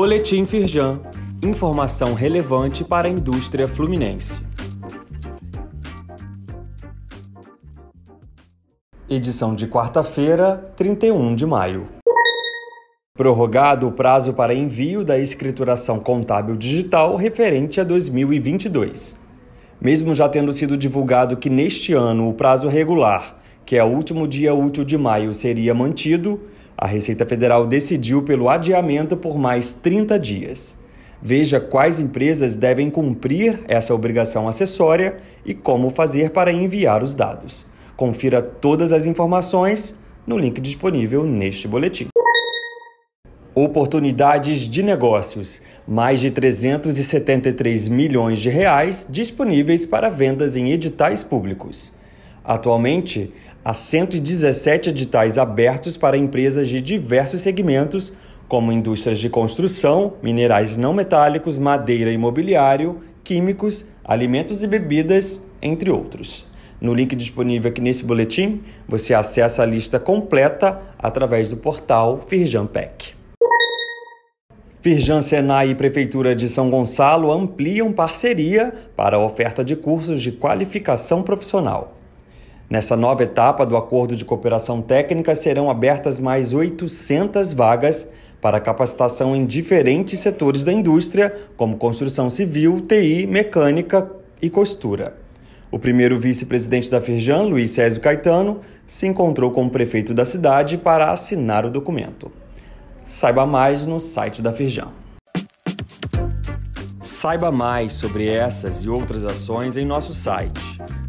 Boletim Firjan. Informação relevante para a indústria fluminense. Edição de quarta-feira, 31 de maio. Prorrogado o prazo para envio da escrituração contábil digital referente a 2022. Mesmo já tendo sido divulgado que neste ano o prazo regular, que é o último dia útil de maio, seria mantido, a Receita Federal decidiu pelo adiamento por mais 30 dias. Veja quais empresas devem cumprir essa obrigação acessória e como fazer para enviar os dados. Confira todas as informações no link disponível neste boletim. Oportunidades de negócios. Mais de 373 milhões de reais disponíveis para vendas em editais públicos. Atualmente, há 117 editais abertos para empresas de diversos segmentos, como indústrias de construção, minerais não metálicos, madeira e imobiliário, químicos, alimentos e bebidas, entre outros. No link disponível aqui nesse boletim, você acessa a lista completa através do portal Firjampec. Firjan Senai e Prefeitura de São Gonçalo ampliam parceria para a oferta de cursos de qualificação profissional. Nessa nova etapa do acordo de cooperação técnica serão abertas mais 800 vagas para capacitação em diferentes setores da indústria, como construção civil, TI, mecânica e costura. O primeiro vice-presidente da Firjan, Luiz Césio Caetano, se encontrou com o prefeito da cidade para assinar o documento. Saiba mais no site da Firjan. Saiba mais sobre essas e outras ações em nosso site